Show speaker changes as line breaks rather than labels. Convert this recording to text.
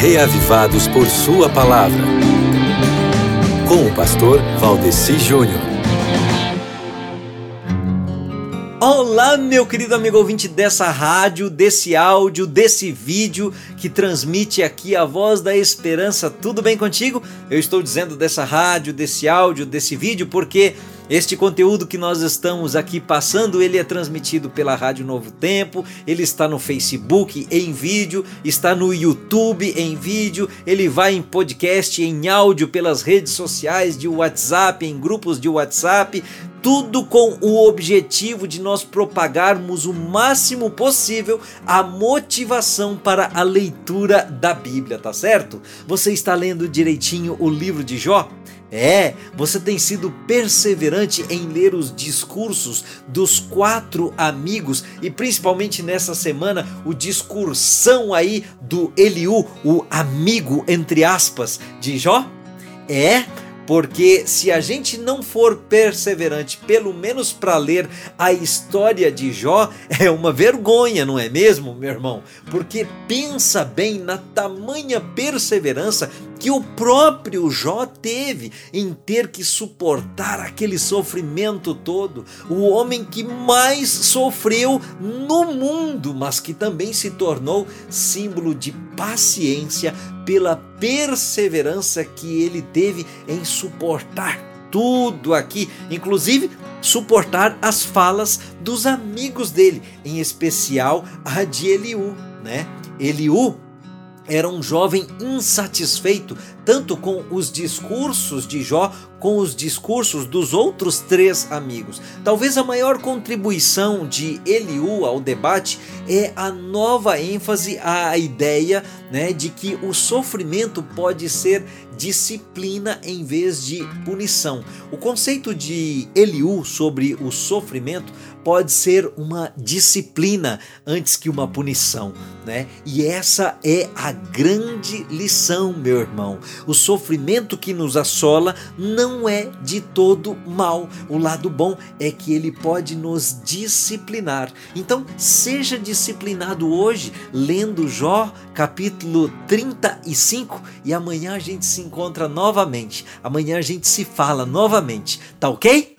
reavivados por Sua palavra. Com o pastor Valdeci Júnior.
Olá, meu querido amigo ouvinte dessa rádio, desse áudio, desse vídeo que transmite aqui a voz da esperança. Tudo bem contigo? Eu estou dizendo dessa rádio, desse áudio, desse vídeo porque este conteúdo que nós estamos aqui passando, ele é transmitido pela Rádio Novo Tempo, ele está no Facebook em vídeo, está no YouTube em vídeo, ele vai em podcast, em áudio pelas redes sociais de WhatsApp, em grupos de WhatsApp, tudo com o objetivo de nós propagarmos o máximo possível a motivação para a leitura da Bíblia, tá certo? Você está lendo direitinho o livro de Jó? É, você tem sido perseverante em ler os discursos dos quatro amigos e principalmente nessa semana o discursão aí do Eliú, o amigo entre aspas de Jó? É, porque se a gente não for perseverante, pelo menos para ler a história de Jó, é uma vergonha, não é mesmo, meu irmão? Porque pensa bem na tamanha perseverança que o próprio Jó teve em ter que suportar aquele sofrimento todo. O homem que mais sofreu no mundo, mas que também se tornou símbolo de paciência pela perseverança que ele teve em suportar tudo aqui, inclusive suportar as falas dos amigos dele, em especial a de Eliú, né? Eliú era um jovem insatisfeito tanto com os discursos de Jó com os discursos dos outros três amigos. Talvez a maior contribuição de Eliú ao debate é a nova ênfase à ideia né, de que o sofrimento pode ser disciplina em vez de punição. O conceito de Eliú sobre o sofrimento pode ser uma disciplina antes que uma punição, né? E essa é a grande lição, meu irmão. O sofrimento que nos assola não é de todo mal. O lado bom é que ele pode nos disciplinar. Então, seja disciplinado hoje, lendo Jó, capítulo 35, e amanhã a gente se encontra novamente. Amanhã a gente se fala novamente, tá ok?